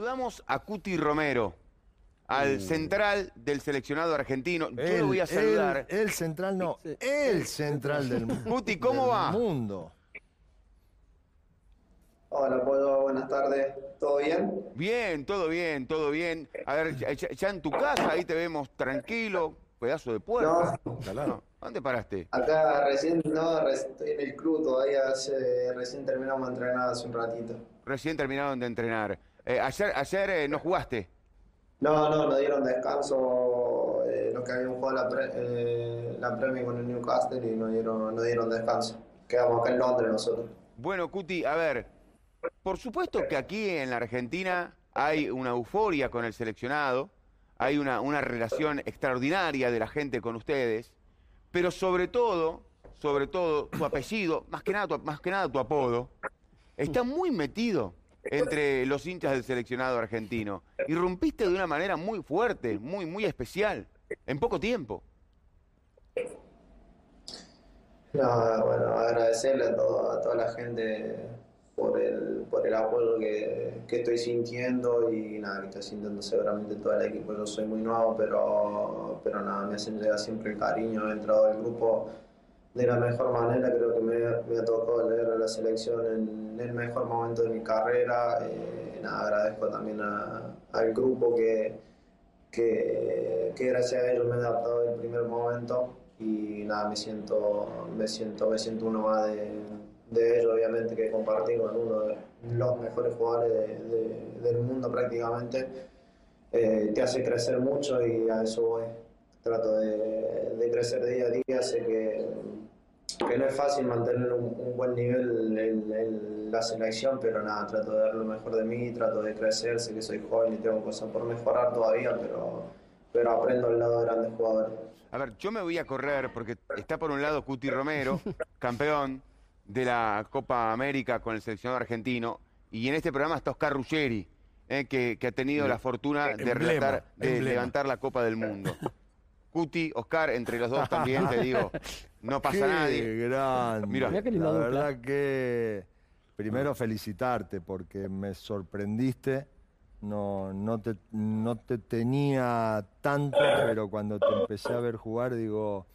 Saludamos a Cuti Romero, al central del seleccionado argentino. Yo lo voy a saludar. El, el central no, el central del mundo. Cuti, ¿cómo va? mundo. Hola, Polo, buenas tardes. ¿Todo bien? Bien, todo bien, todo bien. A ver, ya, ya en tu casa, ahí te vemos tranquilo, pedazo de puerta. No. ¿Dónde paraste? Acá recién, no, estoy en el club todavía, hace- recién terminamos de entrenar hace un ratito. Recién terminaron de entrenar. Eh, ayer ayer eh, no jugaste. No, no, nos dieron descanso eh, los que habían jugado la, pre, eh, la Premier con el Newcastle y nos dieron, nos dieron descanso. Quedamos acá en Londres nosotros. Bueno, Cuti, a ver, por supuesto que aquí en la Argentina hay una euforia con el seleccionado, hay una, una relación extraordinaria de la gente con ustedes, pero sobre todo, sobre todo, tu apellido, más que nada tu, más que nada tu apodo, está muy metido entre los hinchas del seleccionado argentino. Y rompiste de una manera muy fuerte, muy, muy especial, en poco tiempo. No, bueno, agradecerle a, todo- a toda la gente por el, por el apoyo que, que estoy sintiendo y nada, que está sintiendo seguramente todo el equipo. Yo soy muy nuevo, pero, pero nada, me hacen llegar siempre el cariño. He entrado al grupo de la mejor manera, creo que me, me ha tocado leer a la selección en el mejor momento de mi carrera. Eh, nada, agradezco también a- al grupo que, que, gracias a ellos me he adaptado del primer momento y nada, me siento, me siento, me siento uno más de, de ellos, obviamente, que compartí con uno de los mejores jugadores de- del mundo prácticamente. Eh, te hace crecer mucho y a eso voy. Trato de, de crecer día a día, sé que, que no es fácil mantener un, un buen nivel en, en la selección, pero nada, trato de dar lo mejor de mí, trato de crecer, sé que soy joven y tengo cosas por mejorar todavía, pero, pero aprendo al lado de grandes jugadores. A ver, yo me voy a correr porque está por un lado Cuti Romero, campeón de la Copa América con el seleccionado argentino, y en este programa está Oscar Ruggeri, eh, que, que ha tenido la fortuna de, Emblema, relatar- de levantar la Copa del Mundo. Cuti, Oscar, entre los dos también, te digo, no pasa Qué nadie. grande. Mirá qué La dupla. verdad que primero felicitarte porque me sorprendiste. No, no, te, no te tenía tanto, pero cuando te empecé a ver jugar, digo,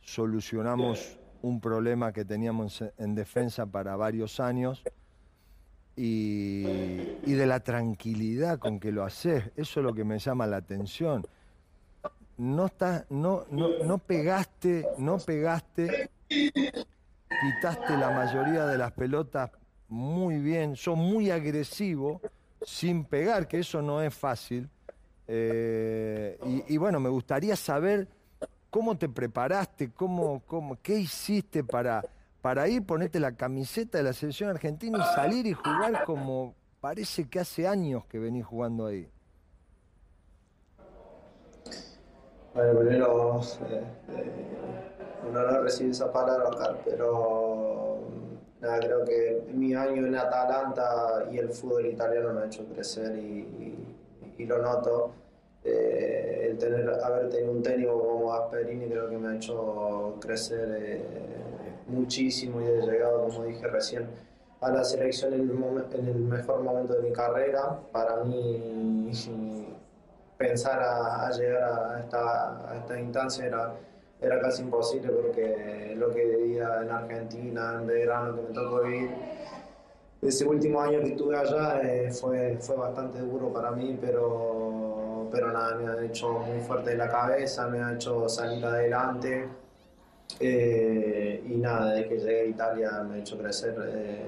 solucionamos un problema que teníamos en- en defensa para varios años y, y de la tranquilidad con que lo haces. Eso es lo que me llama la atención no estás, no, no, no pegaste, no pegaste, quitaste la mayoría de las pelotas muy bien, sos muy agresivo sin pegar, que eso no es fácil. Eh, y, y bueno, me gustaría saber cómo te preparaste, cómo, cómo, qué hiciste para, para ir, ponerte la camiseta de la selección argentina y salir y jugar como parece que hace años que venís jugando ahí. Bueno, primero, eh, eh, un honor recibir esa palabra, pero mm, nada, creo que mi año en Atalanta y el fútbol italiano me ha hecho crecer y, y- y lo noto. Eh, el tener, haber tenido un técnico como Gasperini creo que me ha hecho crecer eh, muchísimo y he llegado, como dije recién, a la selección en el, en el mejor momento de mi carrera. Para mí, pensar a, llegar a esta, a esta instancia era, era casi imposible porque lo que vivía en Argentina, en verano que me tocó vivir, ese último año que estuve allá eh, fue, fue bastante duro para mí, pero, pero nada, me ha hecho muy fuerte la cabeza, me ha hecho salir adelante. Eh, y nada, desde que llegué a Italia me ha hecho crecer eh,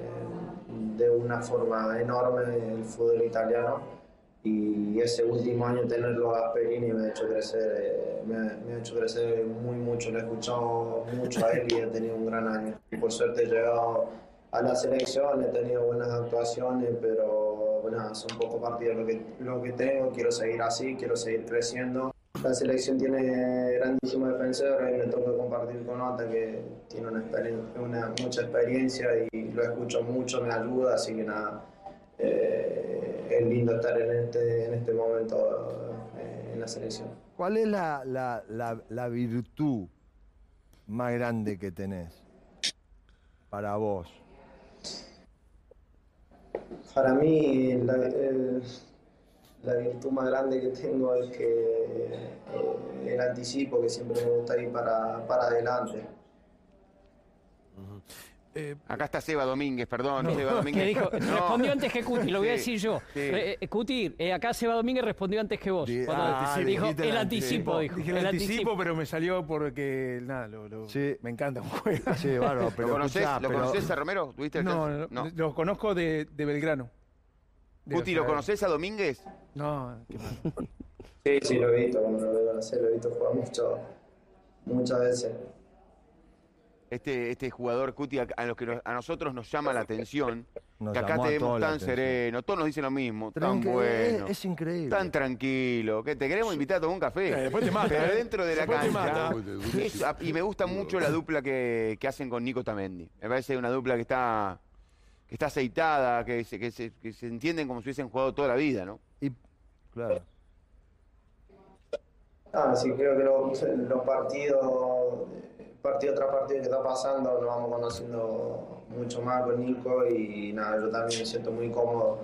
de una forma enorme el fútbol italiano y ese último año tenerlo a Gasperini me ha hecho crecer, eh, me, ha- hecho crecer muy mucho, lo he escuchado mucho a él y he tenido un gran año. Por suerte he llegado a la selección, he tenido buenas actuaciones, pero bueno, son pocos partidos lo que, lo que tengo, quiero seguir así, quiero seguir creciendo. La selección tiene grandísimos defensores y me toca compartir con Ota que tiene una, experien- una mucha experiencia y lo escucho mucho, me ayuda, así que nada, eh, es lindo estar en este, en este momento eh, en la selección. ¿Cuál es la, la- la- la virtud más grande que tenés para vos? Para mí, la- el- la virtud más grande que tengo es que eh, el anticipo, que siempre me gusta ir para, para adelante. Eh, Acá está Seba Domínguez, perdón, Seba Domínguez. dijo, No. respondió antes que Cuti, lo voy a decir yo. sí. Eh, eh, Cuti, eh, acá Seba Domínguez respondió antes que vos. Ah, dijo el el anticipo, dijo. dije el anticipo, pero me salió porque, nada, lo, lo- Sí. me encanta un juego. Sí, bárbaro, pero ¿Lo conoces, ¿lo pero- conoces a Romero? ¿Tuviste el No, chance? no, lo conozco de, de Belgrano. De la ¿lo conoces a Domínguez? No, qué mal. Sí, sí, lo he visto, cuando lo veo lo he visto jugar mucho, muchas veces. Este, este jugador Cuti a, a los que nos- a nosotros nos llama la atención, Nos que acá te vemos todos la tan atención. sereno, todos nos dicen lo mismo, tan bueno, es, es increíble. tan tranquilo, que te queremos invitar a tomar un café. Eh, después te mata, Pero eh. dentro de la Después te cancha. mata. es- a- y me gusta mucho la dupla que, que hacen con Nico Tamendi. Me parece una dupla que está, que está aceitada, que se, que, se, que se entienden como si hubiesen jugado toda la vida, ¿no? Y, claro. Ah, sí, creo que los, los partidos, partido tras partido que está pasando, nos vamos conociendo mucho más con Nico y nada, yo también me siento muy cómodo.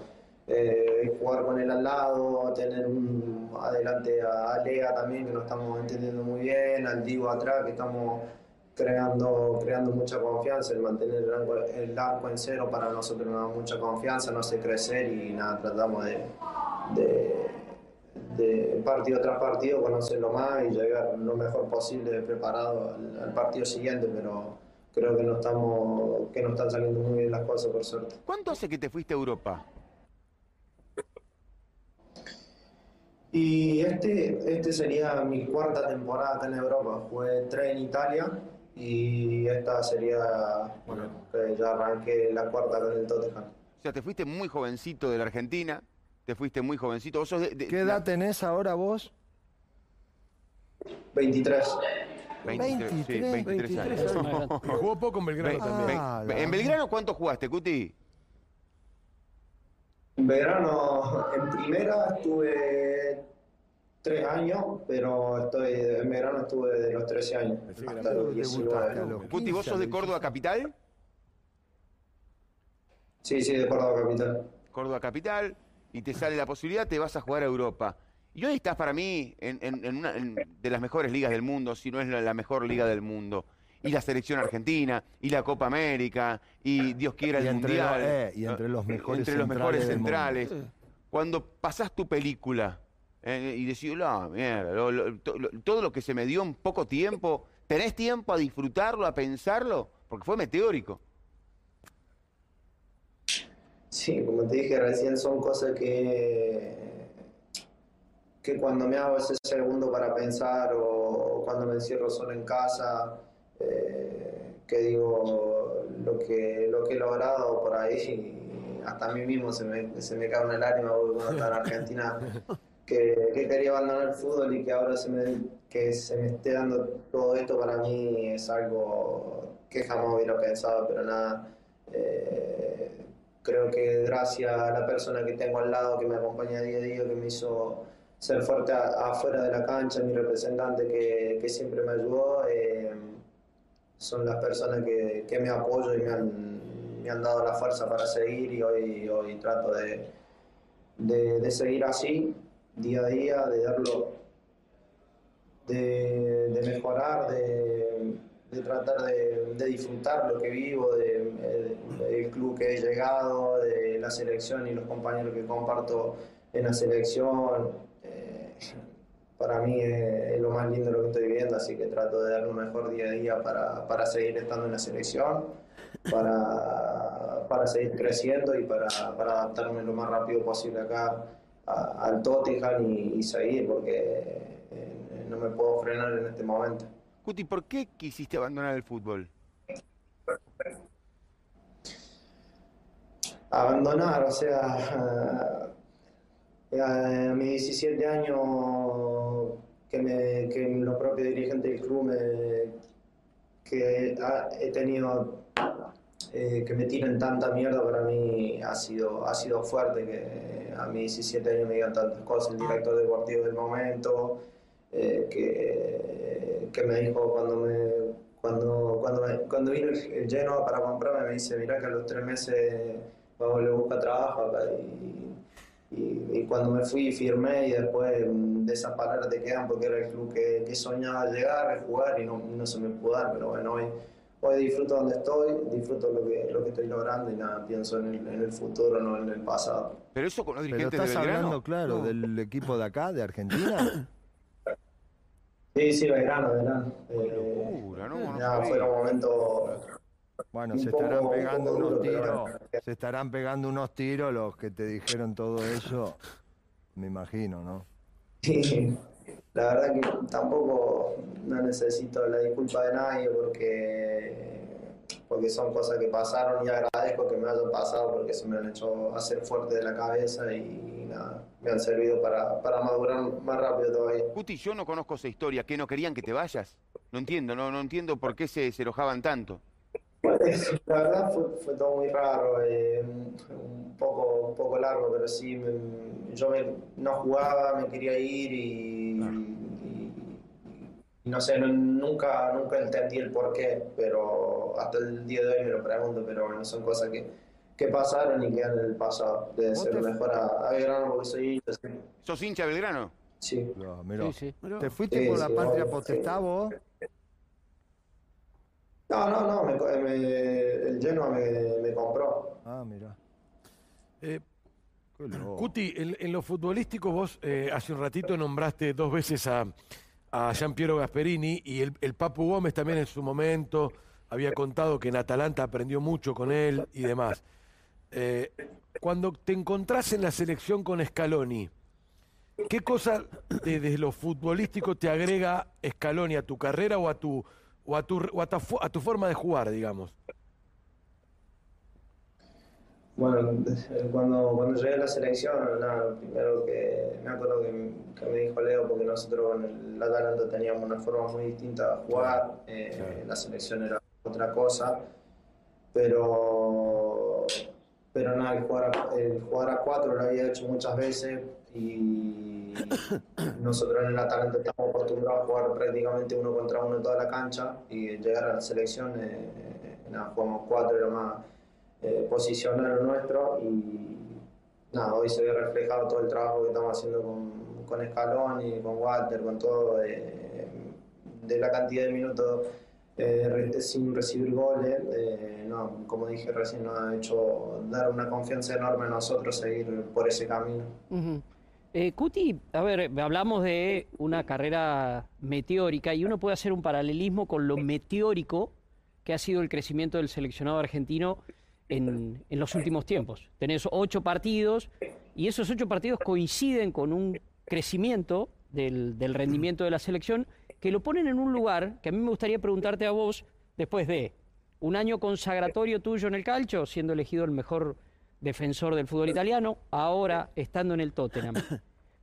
eh, jugar con él al lado, tener un adelante a Alea también, que nos estamos entendiendo muy bien, al Divo atrás, que estamos creando, creando mucha confianza, el mantener el arco, en cero para nosotros nos da mucha confianza, nos hace crecer y nada, tratamos de, de partido tras partido conocerlo más y llegar lo mejor posible preparado al, al partido siguiente, pero creo que no estamos, que no están saliendo muy bien las cosas por suerte. ¿Cuánto hace que te fuiste a Europa? Y este, este sería mi cuarta temporada acá en Europa. Jugué tres en Italia y esta sería, bueno, que ya arranqué la cuarta con el Tottenham. O sea, te fuiste muy jovencito de la Argentina, te fuiste muy jovencito. ¿Vos sos de, de- ¿Qué edad tenés ahora vos? 23. 23, sí, 23, 23 años. 23 años. Y jugó poco en Belgrano también. Ah, ¿En Belgrano cuánto jugaste, Cuti? En verano, en primera estuve tres años, pero estoy, en verano estuve desde los 13 años hasta los Debutaste a 19. los Cuti, ¿vos 15, sos de Córdoba 16. Capital? Sí, sí, de Córdoba Capital. Córdoba Capital, y te sale la posibilidad, te vas a jugar a Europa. Y hoy estás para mí en, en- en una en- de las mejores ligas del mundo, si no es la, la mejor liga del mundo. Y la selección argentina, y la Copa América, y Dios quiera el Y Mundial. eh, y entre los mejores Entre los mejores centrales. Cuando pasás tu película eh, y decís, la mierda, lo- lo- to- lo- todo lo que se me dio en poco tiempo, ¿tenés tiempo a disfrutarlo, a pensarlo? Porque fue meteórico. Sí, como te dije recién, son cosas que, que cuando me hago ese segundo para pensar o cuando me encierro solo en casa, eh, que digo lo que, lo que he logrado por ahí, hasta a mí mismo se me, se me cae una lágrima porque cuando estaba en Argentina, que, que quería abandonar el fútbol y que ahora se me, que se me esté dando todo esto para mí es algo que jamás hubiera pensado, pero nada. eh, creo que gracias a la persona que tengo al lado, que me acompaña día a día, que me hizo ser fuerte afuera de la cancha, mi representante que, que siempre me ayudó, eh, son las personas que, que me apoyo y me han, me han dado la fuerza para seguir y hoy, hoy trato de, de, de seguir así, día a día, de darlo, de, de mejorar, de, de tratar de, disfrutar lo que vivo, de, de- del club que he llegado, de la selección y los compañeros que comparto en la selección. Eh, para mí es, lo más lindo lo que estoy viviendo, así que trato de dar lo mejor día a día para, para seguir estando en la selección, para, para seguir creciendo y para, adaptarme lo más rápido posible acá al Tottenham y, y seguir, porque eh, no me puedo frenar en este momento. Cuti, ¿por qué quisiste abandonar el fútbol? abandonar, o sea, eh, a mis 17 años que, me, que los propios dirigentes del club que he tenido eh, que me tiren tanta mierda para mí ha sido, ha sido fuerte que a mis 17 años me digan tantas cosas, el director deportivo del momento, eh, que, que me dijo cuando me cuando, cuando, me- cuando vino el, el Genoa para comprarme me dice, mirá que a los tres meses va a volver a buscar trabajo acá y y, y cuando me fui firmé y después mm, de esas palabras te quedan porque era el club que, que soñaba llegar, jugar y no, no se me pudo dar, pero bueno, hoy, hoy disfruto donde estoy, disfruto lo que, lo que estoy logrando y nada, pienso en el, en el futuro, no en el pasado. Pero eso con los Pero dirigentes de estás hablando, claro, No. del equipo de acá, de Argentina. Sí, sí, Belgrano, Belgrano. Qué Eh, locura, no, sabía. fueron momentos Bueno, Un se poco- estarán un pegando poco unos duro, pero tiros. bueno. Se estarán pegando unos tiros los que te dijeron todo eso. Me imagino, ¿no? Sí, la verdad que tampoco no necesito la disculpa de nadie porque, porque son cosas que pasaron y agradezco que me hayan pasado porque se me han hecho hacer fuerte de la cabeza y nada, me han servido para, para madurar más rápido todavía. Cuti, yo no conozco esa historia. ¿Que no querían que te vayas? No entiendo, no, no entiendo por qué se, se enojaban tanto. La verdad fue, fue todo muy raro, eh, un poco, un poco largo, pero sí, me- yo me- no jugaba, me quería ir y, y- y no sé, no- nunca, nunca entendí el por qué, pero hasta el día de hoy me lo pregunto, pero bueno, son cosas que, que pasaron y quedan en el pasado. ¿Vos ser te- mejor a, a Belgrano porque soy hincha, sí. ¿Sos hincha de Belgrano? sí. No, mirá. Sí, sí. ¿Te fuiste Sí, por la sí, patria vos- potestad vos? No, no, no, me co- me- el Genoa me, me compró. Ah, mira. Eh. Cuti, en, en lo futbolístico vos eh, hace un ratito nombraste dos veces a, a Gian Piero Gasperini y el, el Papu Gómez también en su momento había contado que en Atalanta aprendió mucho con él y demás. Eh, cuando te encontrás en la selección con Scaloni, ¿qué cosa de- desde lo futbolístico te agrega Scaloni a tu carrera o a tu, o a tu, o a tu fo- a tu forma de jugar, digamos? Bueno, cuando, cuando llegué a la selección, nada, lo primero que me acuerdo que, que me dijo Leo, porque nosotros en el Atalanta teníamos una forma muy distinta de jugar, eh, Claro. la selección era otra cosa, pero, pero nada, el jugar, a, el jugar a cuatro lo había hecho muchas veces y nosotros en el Atalanta estamos acostumbrados a jugar prácticamente uno contra uno en toda la cancha y llegar a la selección, eh, nada, jugamos cuatro, era más eh, posicionar lo nuestro y nada, hoy se ve reflejado todo el trabajo que estamos haciendo con, con Scaloni, con Walter, con todo, de, de la cantidad de minutos eh, sin recibir goles, eh, no, como dije recién, nos ha hecho dar una confianza enorme a nosotros seguir por ese camino. Eh, Cuti, a ver, hablamos de una carrera meteórica y uno puede hacer un paralelismo con lo meteórico que ha sido el crecimiento del seleccionado argentino en, en los últimos tiempos. Tenés ocho partidos y esos ocho partidos coinciden con un crecimiento del, del rendimiento de la selección que lo ponen en un lugar que a mí me gustaría preguntarte a vos después de un año consagratorio tuyo en el calcio, siendo elegido el mejor defensor del fútbol italiano, ahora estando en el Tottenham.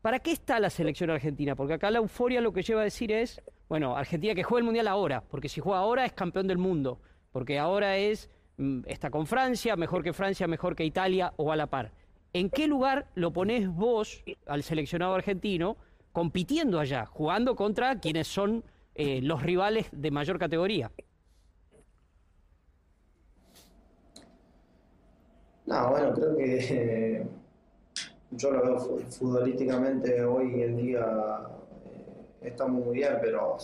¿Para qué está la selección argentina? Porque acá la euforia lo que lleva a decir es, bueno, Argentina que juega el Mundial ahora, porque si juega ahora es campeón del mundo, porque ahora es, mm, está con Francia, mejor que Francia, mejor que Italia o a la par. ¿En qué lugar lo ponés vos al seleccionado argentino compitiendo allá, jugando contra quienes son eh, los rivales de mayor categoría? No, bueno, creo que eh, yo lo veo fu- futbolísticamente hoy en día eh, estamos muy bien, pero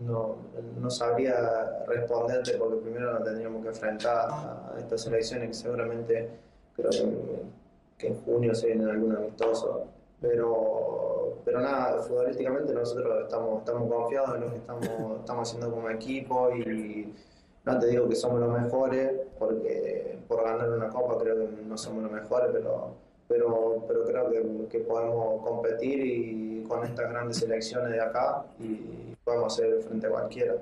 no, no sabría responderte porque primero nos tendríamos que enfrentar a estas elecciones que seguramente creo que, que en junio se viene algún amistoso. Pero, pero nada, futbolísticamente nosotros estamos, estamos confiados en lo que estamos, estamos haciendo como equipo y no te digo que somos los mejores, porque por ganar una copa creo que no somos los mejores, pero, pero, pero creo que, que podemos competir y con estas grandes selecciones de acá y podemos hacer frente a cualquiera.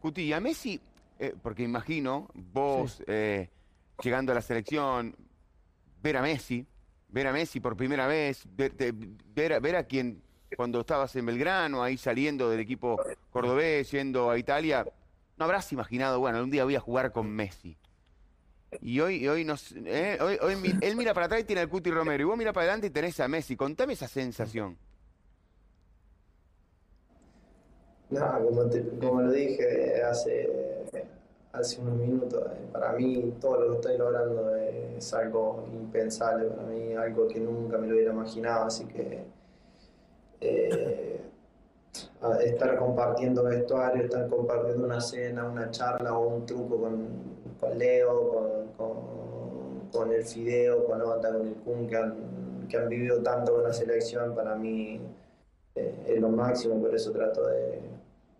Cuti, y a Messi, eh, porque imagino vos eh, llegando a la selección, ver a Messi, ver a Messi por primera vez, ver, ver a- ver a quien cuando estabas en Belgrano, ahí saliendo del equipo cordobés, yendo a Italia, no habrás imaginado, bueno, un día voy a jugar con Messi. Y hoy, hoy, nos, eh, hoy, hoy él mira para atrás y tiene al Cuti Romero, y vos mira para adelante y tenés a Messi. Contame esa sensación. No, como lo dije hace, hace unos minutos, eh, para mí todo lo que estoy logrando es algo impensable, para mí algo que nunca me lo hubiera imaginado, así que eh, estar compartiendo vestuario, estar compartiendo una cena, una charla o un truco con, con Leo, con, con, el Fideo, con Ota, con el Kun, que han, que han vivido tanto con la selección, para mí eh, es lo máximo, por eso trato de,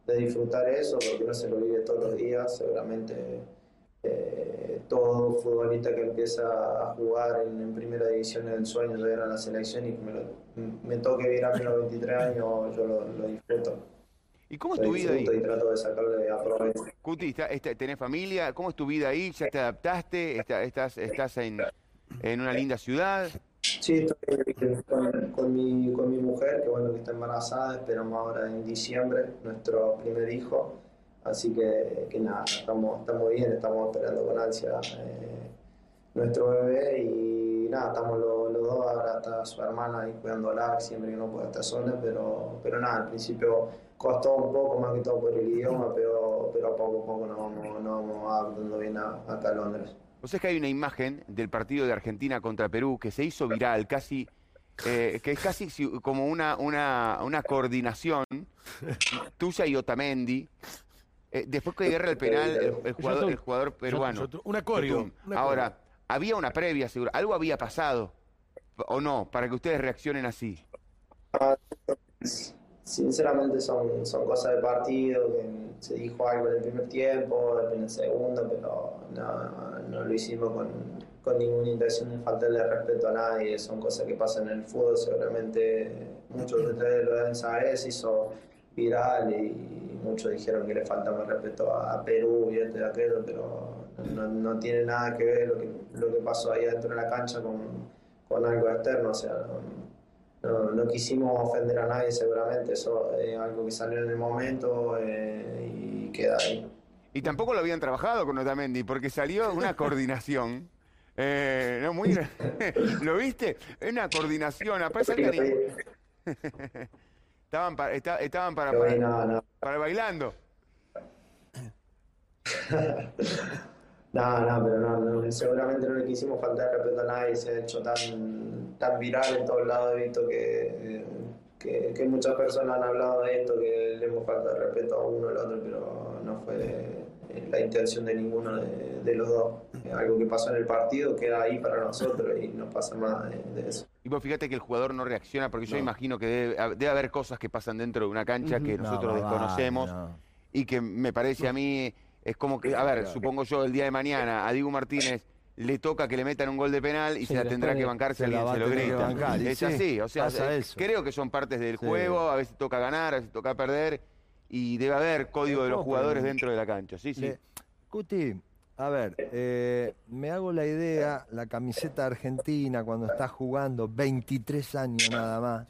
de, disfrutar eso, porque no se lo vive todos los días, seguramente eh, todo futbolista que empieza a jugar en, primera división el sueño de ir a la selección y que me, me toque vivir a los 23 años, yo lo, lo disfruto. ¿Y cómo es tu vida ahí? Y trato de sacarle aprovecho. Cuti, ¿tenés familia? ¿Cómo es tu vida ahí? ¿Ya te adaptaste? ¿Estás, estás en, en una linda ciudad? Sí, estoy con, con, mi, con mi mujer, que bueno, que está embarazada, esperamos ahora en diciembre nuestro primer hijo, así que, que nada, estamos, estamos bien, estamos esperando con ansia eh, nuestro bebé y nada, estamos los, los, dos, ahora está su hermana ahí cuidándola, siempre que no puede estar sola, pero, pero nada, al principio costó un poco, más que todo por el idioma, pero, pero a poco a poco nos vamos, nos vamos adaptando bien a, acá a Londres. O sea que hay una imagen del partido de Argentina contra Perú que se hizo viral, casi, eh, que es casi como una, una, una coordinación tuya y Otamendi. Eh, después que agarra el penal, el, el jugador, el jugador peruano. Una coreo. Ahora, había una previa, seguro. Algo había pasado, ¿o no? Para que ustedes reaccionen así. Sinceramente son, son cosas de partido, que se dijo algo en el primer tiempo, en el segundo, pero no, no lo hicimos con, con, ninguna intención de faltarle respeto a nadie, son cosas que pasan en el fútbol, seguramente muchos de ustedes lo deben saber, se hizo viral y muchos dijeron que le faltaba respeto a Perú y esto y aquello, pero no, no, tiene nada que ver lo que, lo que pasó ahí dentro de la cancha con, con algo externo, o sea, no, no, quisimos ofender a nadie seguramente, eso es algo que salió en el momento eh, y queda ahí. Y tampoco lo habían trabajado con Otamendi, porque salió una coordinación. Eh, no, muy, ¿Lo viste? Una coordinación. Aparte que estaban, para, estaban para, para, no, no. para bailando. No, no, pero no, no, seguramente no le quisimos faltar respeto a nadie, se ha hecho tan, tan viral en todos lados, he visto que, que, que, muchas personas han hablado de esto, que le hemos faltado respeto a uno o al otro, pero no fue la intención de ninguno de, de los dos. Algo que pasó en el partido queda ahí para nosotros y no pasa más de, de eso. Y vos fíjate que el jugador no reacciona, porque yo no. imagino que debe, debe, haber cosas que pasan dentro de una cancha uh -huh. que nosotros no, desconocemos y que me parece a mí es como que, a ver, supongo yo el día de mañana a Diego Martínez le toca que le metan un gol de penal y sí, se la tendrá que bancar si alguien se lo grita. Es así, o sea, creo que son partes del sí. juego, a veces toca ganar, a veces toca perder y debe haber código de los jugadores dentro de la cancha. Sí, sí. Le... Cuti, a ver, eh, me hago la idea, la camiseta argentina cuando estás jugando 23 años nada más,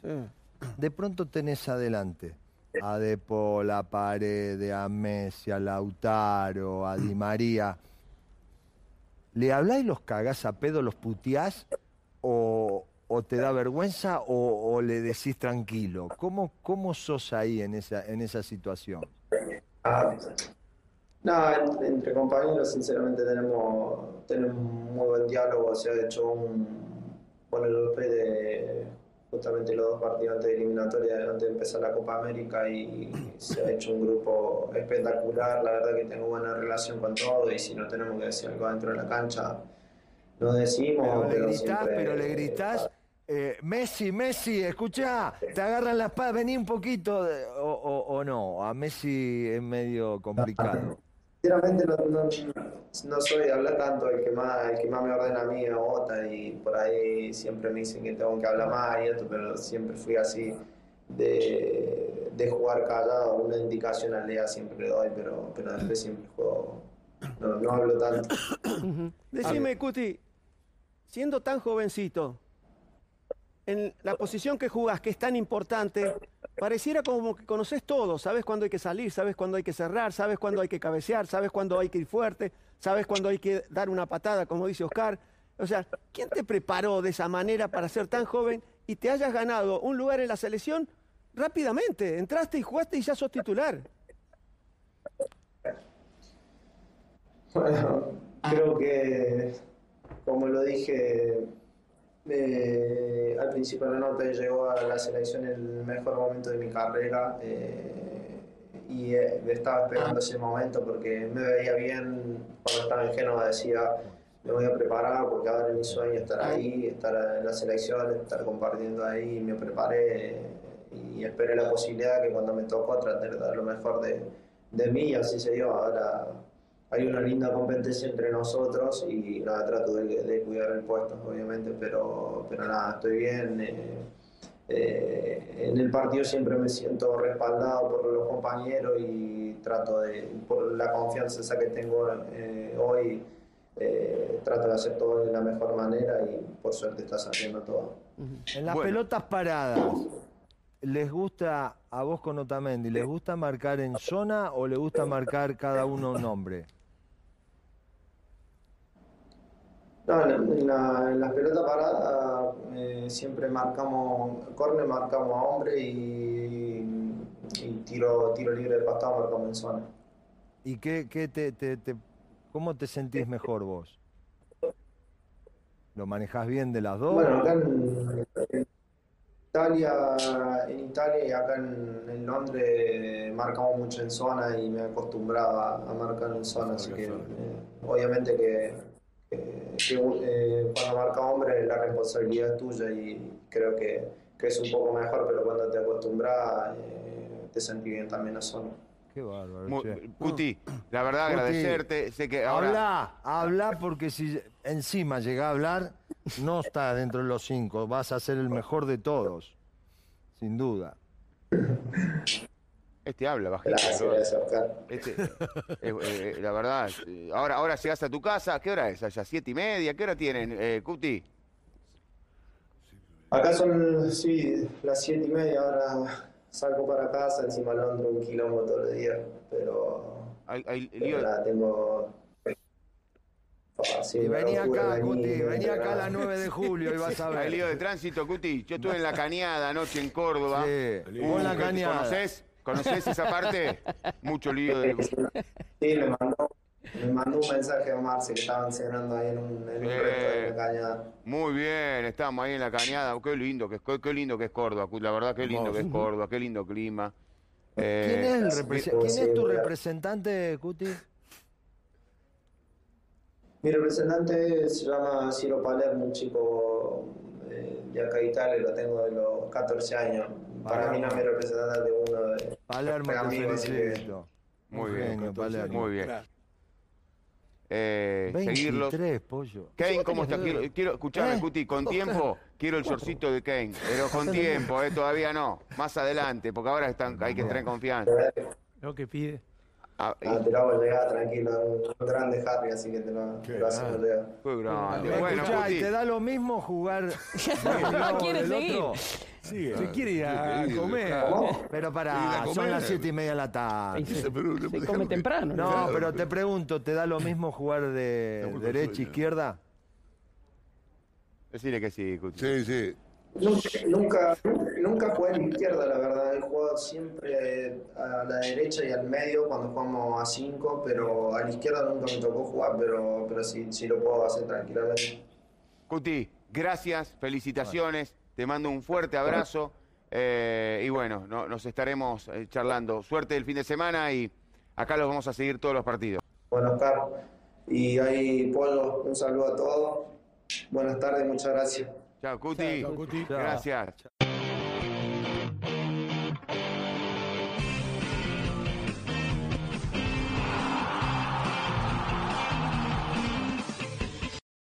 de pronto tenés adelante a De Paul, a Paredes, a Messi, a Lautaro, a Di María. ¿Le habláis los cagás a pedo, los puteás o, te da vergüenza o, le decís tranquilo? ¿Cómo, cómo sos ahí en esa, en esa situación? Ah, no, entre compañeros sinceramente tenemos, tenemos un muy buen diálogo, se ha hecho un, bueno, el de justamente los dos partidos antes de eliminatoria, antes de empezar la Copa América y se ha hecho un grupo espectacular, la verdad que tengo buena relación con todos y si no tenemos que decir algo dentro de la cancha, lo decimos. Pero, pero le gritás, siempre, pero le gritás, eh, Messi, Messi, escucha, te agarran la espada, vení un poquito, o, o, o, no, a Messi es medio complicado. Sinceramente no, no, no, soy de hablar tanto, el que más, el que más me ordena a mí es Bota y por ahí siempre me dicen que tengo que hablar más y esto, pero siempre fui así de, de jugar callado, una indicación al día siempre le doy, pero, pero después siempre juego, no, no hablo tanto. Decime, Cuti, siendo tan jovencito, en la posición que jugás, que es tan importante, pareciera como que conoces todo, sabes cuándo hay que salir, sabes cuándo hay que cerrar, sabes cuándo hay que cabecear, sabes cuándo hay que ir fuerte, sabes cuándo hay que dar una patada, como dice Oscar. O sea, ¿quién te preparó de esa manera para ser tan joven y te hayas ganado un lugar en la selección rápidamente? Entraste y jugaste y ya sos titular. Bueno, creo que, como lo dije eh, al principio de la nota, llegó a la selección el mejor momento de mi carrera eh, y eh, estaba esperando ese momento porque me veía bien cuando estaba en Génova, decía me voy a preparar porque ahora es mi sueño estar ahí, estar en la selección, estar compartiendo ahí, me preparé y esperé la posibilidad que cuando me tocó tratar de dar lo mejor de, de mí y así se dio. Ahora hay una linda competencia entre nosotros y nada, trato de, de cuidar el puesto, obviamente, pero, pero nada, estoy bien. eh, eh, en el partido siempre me siento respaldado por los compañeros y trato de, por la confianza esa que tengo eh, hoy, eh, trato de hacer todo de la mejor manera y por suerte está saliendo todo. En las Bueno. pelotas paradas, ¿les gusta a vos con Otamendi, les gusta marcar en zona o le gusta marcar cada uno un nombre? No, en, la- en las pelotas paradas eh, siempre marcamos, corner marcamos a hombre y, y tiro, tiro libre de pasado marcamos en zona. ¿Y qué, qué te, te- te- cómo te sentís mejor vos? ¿Lo manejás bien de las dos? Bueno, acá en, en Italia, en Italia y acá en, en Londres marcamos mucho en zona y me acostumbraba a marcar en zona, así que eh, obviamente que, eh, cuando marca hombre la responsabilidad es tuya y creo que, que es un poco mejor, pero cuando te acostumbras eh, te sentís bien también en zona. Qué bárbaro. Mu- che. La verdad Cuti, agradecerte. Sé que ahora. Habla, habla porque si encima llega a hablar, no está dentro de los cinco, vas a ser el mejor de todos, sin duda. Este habla bajito. Gracias, Oscar. Este, eh, eh, la verdad, eh, ahora, ahora llegas a tu casa, ¿qué hora es allá? ¿Siete y media? ¿Qué hora tienen, eh, Cuti? Acá son, sí, las siete y media, ahora salgo para casa, encima Londres un kilómetro todos los días, pero, Hay, hay pero lío- nada, tengo... Ah, sí, Y vení acá, venir, Cuti, vení acá a las 9 de julio y vas a hay lío de ver. tránsito, Cuti. Yo estuve en la cañada anoche en Córdoba. Sí, Uh, la ¿qué- cañada. ¿Conocés? ¿Conocés esa parte? Mucho lío de... Sí, me mandó, me mandó un mensaje a Marce que estaban cenando ahí en un, en un Eh. resto de la cañada. Muy bien, estamos ahí en la cañada. Qué lindo que es, qué, qué lindo que es Córdoba. La verdad, qué lindo que es Córdoba, qué lindo clima. Eh, ¿Quién es, el ¿quién es tu representante, Cuti? Mi representante se llama Ciro Palermo, un chico eh, de acá de Italia, lo tengo de los 14 años. Para mí no es mi representante, uno de Palermo, amigos, así que- felicito. Muy bien, genio, Palermo. Muy bien. Eh, 23, seguirlos. pollo. Kane, ¿cómo está? Quiero, quiero escucharme, ¿Eh? Cuti, con tiempo quiero el shortcito de Kane, pero con tiempo, eh, todavía no, más adelante, porque ahora están, hay que entrar en confianza. Lo que pide. Ah, y- Ah, te lo hago llegar tranquilo, un grande Harry, así que te lo, te lo hacemos llegar. qué grande. Escuchá, Bueno, ¿y Cuti, te da lo mismo jugar de un lado o ¿Quiere del seguir? otro? Sigue. Se quiere ir a comer. ¿Cómo? Pero para, son las siete y media de la tarde. Se, come temprano. ¿no? No, Claro, pero te pregunto, ¿te da lo mismo jugar de derecha, sueño. izquierda? decirle que sí, Cuti. Sí, sí. Nunca, nunca, nunca jugué a la izquierda, la verdad. He jugado siempre a la derecha y al medio cuando jugamos a 5, pero a la izquierda nunca me tocó jugar, pero, pero sí, sí lo puedo hacer tranquilamente. Cuti, gracias, felicitaciones, te mando un fuerte abrazo eh, y bueno, no- nos estaremos eh, charlando. Suerte el fin de semana y acá los vamos a seguir todos los partidos. Bueno, Oscar, y ahí Polo, un saludo a todos. Buenas tardes, muchas gracias. Chao, Cuti. Chao, Cuti. Gracias.